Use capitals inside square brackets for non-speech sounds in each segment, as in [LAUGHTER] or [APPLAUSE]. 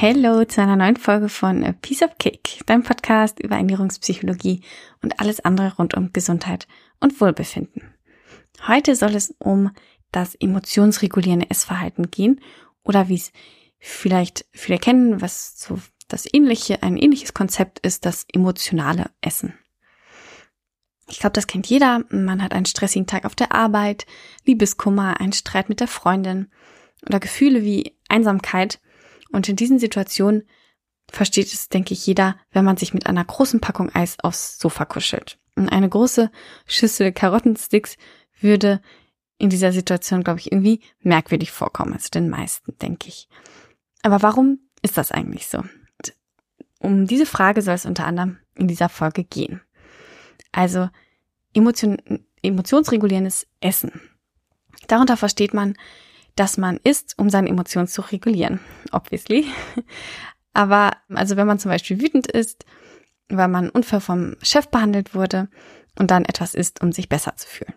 Hallo zu einer neuen Folge von A Piece of Cake, deinem Podcast über Ernährungspsychologie und alles andere rund um Gesundheit und Wohlbefinden. Heute soll es um das emotionsregulierende Essverhalten gehen oder wie es vielleicht viele kennen, was so das ähnliche, ein ähnliches Konzept ist, das emotionale Essen. Ich glaube, das kennt jeder. Man hat einen stressigen Tag auf der Arbeit, Liebeskummer, einen Streit mit der Freundin oder Gefühle wie Einsamkeit und in diesen Situationen versteht es, denke ich, jeder, wenn man sich mit einer großen Packung Eis aufs Sofa kuschelt. Und eine große Schüssel Karottensticks würde in dieser Situation, glaube ich, irgendwie merkwürdig vorkommen, also den meisten, denke ich. Aber warum ist das eigentlich so? Und um diese Frage soll es unter anderem in dieser Folge gehen. Also Emotion, emotionsregulierendes Essen. Darunter versteht man dass man isst, um seine Emotionen zu regulieren. Obviously. [LAUGHS] Aber also wenn man zum Beispiel wütend ist, weil man unfair vom Chef behandelt wurde und dann etwas isst, um sich besser zu fühlen.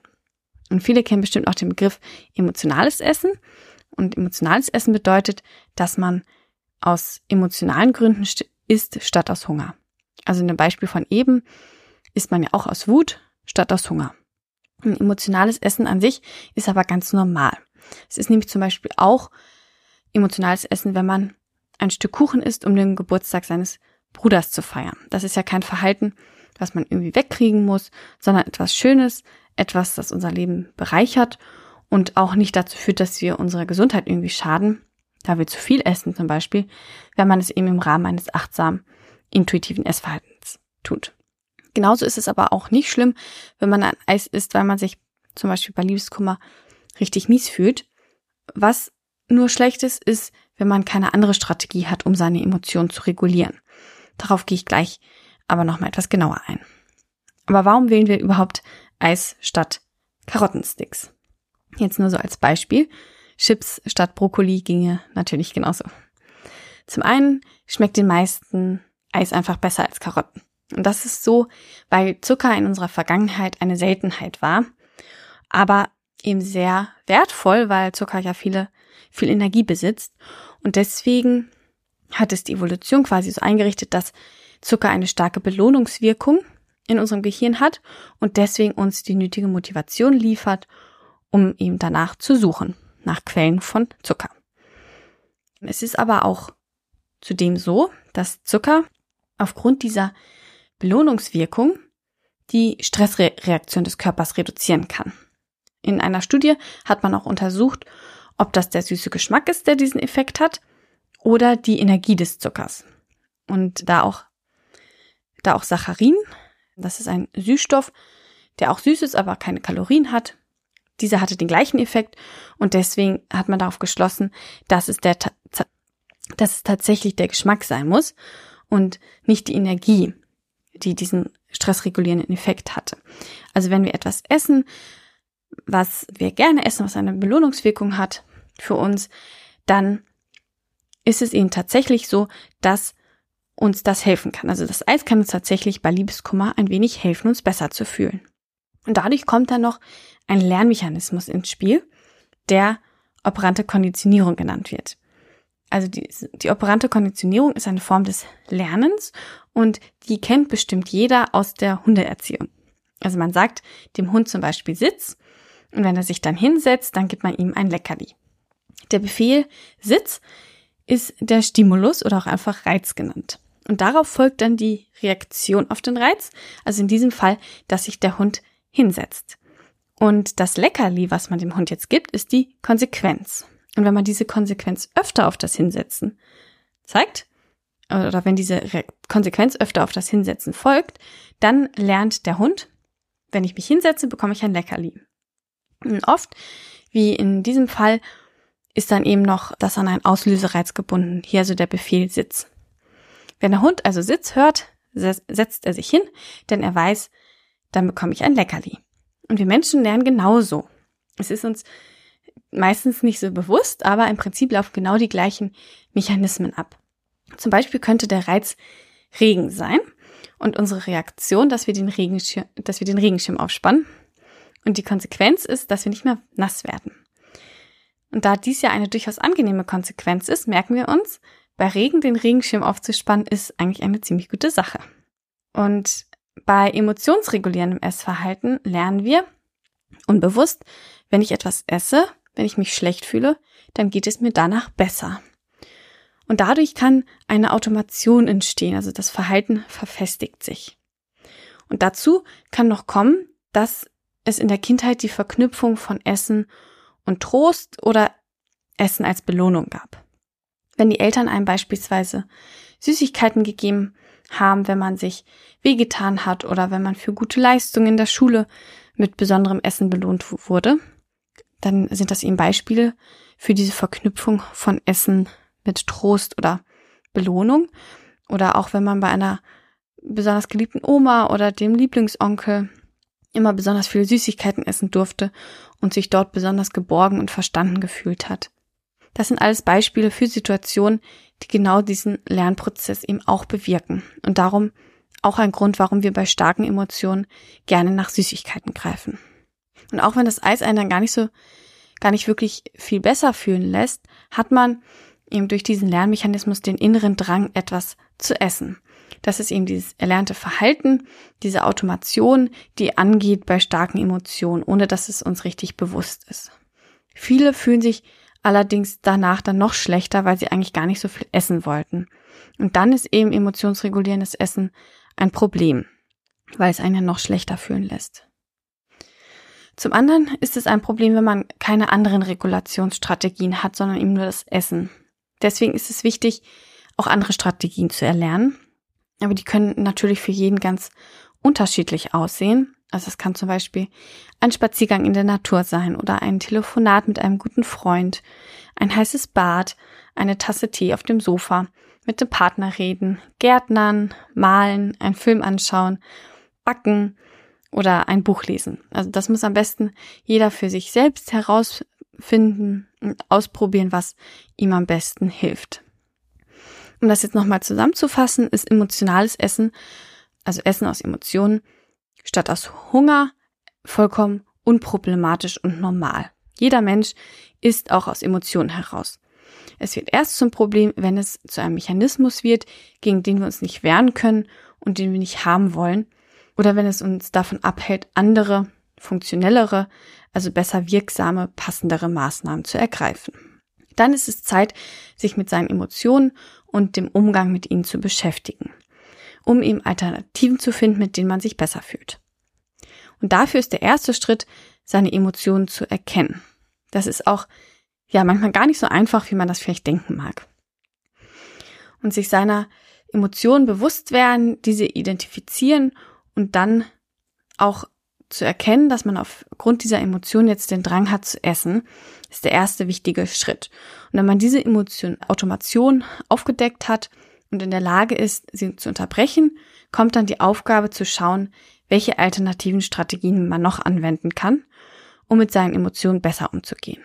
Und viele kennen bestimmt auch den Begriff emotionales Essen. Und emotionales Essen bedeutet, dass man aus emotionalen Gründen isst statt aus Hunger. Also in dem Beispiel von eben isst man ja auch aus Wut statt aus Hunger. Ein emotionales Essen an sich ist aber ganz normal. Es ist nämlich zum Beispiel auch emotionales Essen, wenn man ein Stück Kuchen isst, um den Geburtstag seines Bruders zu feiern. Das ist ja kein Verhalten, was man irgendwie wegkriegen muss, sondern etwas Schönes, etwas, das unser Leben bereichert und auch nicht dazu führt, dass wir unserer Gesundheit irgendwie schaden, da wir zu viel essen zum Beispiel, wenn man es eben im Rahmen eines achtsamen, intuitiven Essverhaltens tut. Genauso ist es aber auch nicht schlimm, wenn man ein Eis isst, weil man sich zum Beispiel bei Liebeskummer richtig mies fühlt. Was nur schlecht ist, ist, wenn man keine andere Strategie hat, um seine Emotionen zu regulieren. Darauf gehe ich gleich aber nochmal etwas genauer ein. Aber warum wählen wir überhaupt Eis statt Karottensticks? Jetzt nur so als Beispiel. Chips statt Brokkoli ginge natürlich genauso. Zum einen schmeckt den meisten Eis einfach besser als Karotten. Und das ist so, weil Zucker in unserer Vergangenheit eine Seltenheit war. Aber eben sehr wertvoll, weil Zucker ja viele, viel Energie besitzt. Und deswegen hat es die Evolution quasi so eingerichtet, dass Zucker eine starke Belohnungswirkung in unserem Gehirn hat und deswegen uns die nötige Motivation liefert, um eben danach zu suchen, nach Quellen von Zucker. Es ist aber auch zudem so, dass Zucker aufgrund dieser Belohnungswirkung die Stressreaktion des Körpers reduzieren kann. In einer Studie hat man auch untersucht, ob das der süße Geschmack ist, der diesen Effekt hat, oder die Energie des Zuckers. Und da auch, da auch Saccharin, das ist ein Süßstoff, der auch süß ist, aber keine Kalorien hat, dieser hatte den gleichen Effekt und deswegen hat man darauf geschlossen, dass es der, dass es tatsächlich der Geschmack sein muss und nicht die Energie, die diesen stressregulierenden Effekt hatte. Also wenn wir etwas essen, was wir gerne essen, was eine Belohnungswirkung hat für uns, dann ist es eben tatsächlich so, dass uns das helfen kann. Also das Eis kann uns tatsächlich bei Liebeskummer ein wenig helfen, uns besser zu fühlen. Und dadurch kommt dann noch ein Lernmechanismus ins Spiel, der operante Konditionierung genannt wird. Also die, die operante Konditionierung ist eine Form des Lernens und die kennt bestimmt jeder aus der Hundeerziehung. Also man sagt dem Hund zum Beispiel Sitz und wenn er sich dann hinsetzt, dann gibt man ihm ein Leckerli. Der Befehl Sitz ist der Stimulus oder auch einfach Reiz genannt. Und darauf folgt dann die Reaktion auf den Reiz, also in diesem Fall, dass sich der Hund hinsetzt. Und das Leckerli, was man dem Hund jetzt gibt, ist die Konsequenz. Und wenn man diese Konsequenz öfter auf das Hinsetzen zeigt, oder wenn diese Konsequenz öfter auf das Hinsetzen folgt, dann lernt der Hund, wenn ich mich hinsetze, bekomme ich ein Leckerli. Und oft, wie in diesem Fall, ist dann eben noch das an einen Auslösereiz gebunden. Hier also der Befehl Sitz. Wenn der Hund also Sitz hört, setzt er sich hin, denn er weiß, dann bekomme ich ein Leckerli. Und wir Menschen lernen genauso. Es ist uns meistens nicht so bewusst, aber im Prinzip laufen genau die gleichen Mechanismen ab. Zum Beispiel könnte der Reiz Regen sein und unsere Reaktion, dass wir den Regenschirm, dass wir den Regenschirm aufspannen und die Konsequenz ist, dass wir nicht mehr nass werden. Und da dies ja eine durchaus angenehme Konsequenz ist, merken wir uns, bei Regen den Regenschirm aufzuspannen, ist eigentlich eine ziemlich gute Sache. Und bei emotionsregulierendem Essverhalten lernen wir unbewusst, wenn ich etwas esse, wenn ich mich schlecht fühle, dann geht es mir danach besser. Und dadurch kann eine Automation entstehen, also das Verhalten verfestigt sich. Und dazu kann noch kommen, dass es in der Kindheit die Verknüpfung von Essen und Trost oder Essen als Belohnung gab. Wenn die Eltern einem beispielsweise Süßigkeiten gegeben haben, wenn man sich wehgetan hat oder wenn man für gute Leistungen in der Schule mit besonderem Essen belohnt wurde, dann sind das eben Beispiele für diese Verknüpfung von Essen mit Trost oder Belohnung. Oder auch wenn man bei einer besonders geliebten Oma oder dem Lieblingsonkel immer besonders viele Süßigkeiten essen durfte und sich dort besonders geborgen und verstanden gefühlt hat. Das sind alles Beispiele für Situationen, die genau diesen Lernprozess eben auch bewirken. Und darum auch ein Grund, warum wir bei starken Emotionen gerne nach Süßigkeiten greifen. Und auch wenn das Eis einen dann gar nicht so, gar nicht wirklich viel besser fühlen lässt, hat man eben durch diesen Lernmechanismus den inneren Drang, etwas zu essen. Das ist eben dieses erlernte Verhalten, diese Automation, die angeht bei starken Emotionen, ohne dass es uns richtig bewusst ist. Viele fühlen sich allerdings danach dann noch schlechter, weil sie eigentlich gar nicht so viel essen wollten. Und dann ist eben emotionsregulierendes Essen ein Problem, weil es einen noch schlechter fühlen lässt. Zum anderen ist es ein Problem, wenn man keine anderen Regulationsstrategien hat, sondern eben nur das Essen. Deswegen ist es wichtig, auch andere Strategien zu erlernen. Aber die können natürlich für jeden ganz unterschiedlich aussehen. Also es kann zum Beispiel ein Spaziergang in der Natur sein oder ein Telefonat mit einem guten Freund, ein heißes Bad, eine Tasse Tee auf dem Sofa, mit dem Partner reden, Gärtnern, malen, einen Film anschauen, backen oder ein Buch lesen. Also das muss am besten jeder für sich selbst herausfinden ausprobieren, was ihm am besten hilft. Um das jetzt nochmal zusammenzufassen, ist emotionales Essen, also Essen aus Emotionen, statt aus Hunger vollkommen unproblematisch und normal. Jeder Mensch isst auch aus Emotionen heraus. Es wird erst zum Problem, wenn es zu einem Mechanismus wird, gegen den wir uns nicht wehren können und den wir nicht haben wollen, oder wenn es uns davon abhält, andere, funktionellere, also besser wirksame, passendere Maßnahmen zu ergreifen. Dann ist es Zeit, sich mit seinen Emotionen und dem Umgang mit ihnen zu beschäftigen um eben Alternativen zu finden, mit denen man sich besser fühlt. Und dafür ist der erste Schritt, seine Emotionen zu erkennen. Das ist auch, ja, manchmal gar nicht so einfach, wie man das vielleicht denken mag. Und sich seiner Emotionen bewusst werden, diese identifizieren und dann auch zu erkennen, dass man aufgrund dieser Emotion jetzt den Drang hat zu essen, ist der erste wichtige Schritt. Und wenn man diese Emotion, Automation aufgedeckt hat, und in der Lage ist, sie zu unterbrechen, kommt dann die Aufgabe zu schauen, welche alternativen Strategien man noch anwenden kann, um mit seinen Emotionen besser umzugehen.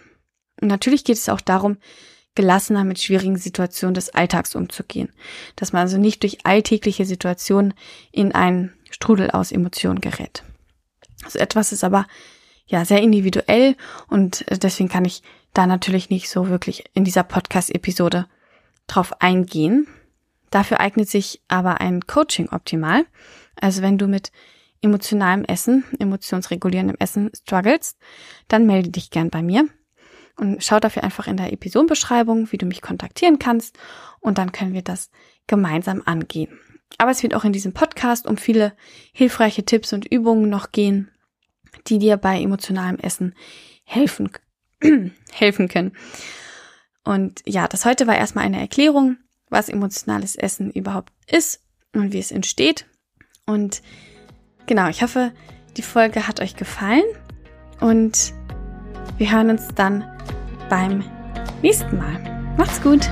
Und natürlich geht es auch darum, gelassener mit schwierigen Situationen des Alltags umzugehen, dass man also nicht durch alltägliche Situationen in einen Strudel aus Emotionen gerät. Also etwas ist aber ja sehr individuell und deswegen kann ich da natürlich nicht so wirklich in dieser Podcast-Episode drauf eingehen. Dafür eignet sich aber ein Coaching optimal. Also wenn du mit emotionalem Essen, emotionsregulierendem Essen struggles, dann melde dich gern bei mir und schau dafür einfach in der Episodenbeschreibung, wie du mich kontaktieren kannst und dann können wir das gemeinsam angehen. Aber es wird auch in diesem Podcast um viele hilfreiche Tipps und Übungen noch gehen, die dir bei emotionalem Essen helfen, [CLEARS THROAT] helfen können. Und ja, das heute war erstmal eine Erklärung was emotionales Essen überhaupt ist und wie es entsteht. Und genau, ich hoffe, die Folge hat euch gefallen und wir hören uns dann beim nächsten Mal. Macht's gut!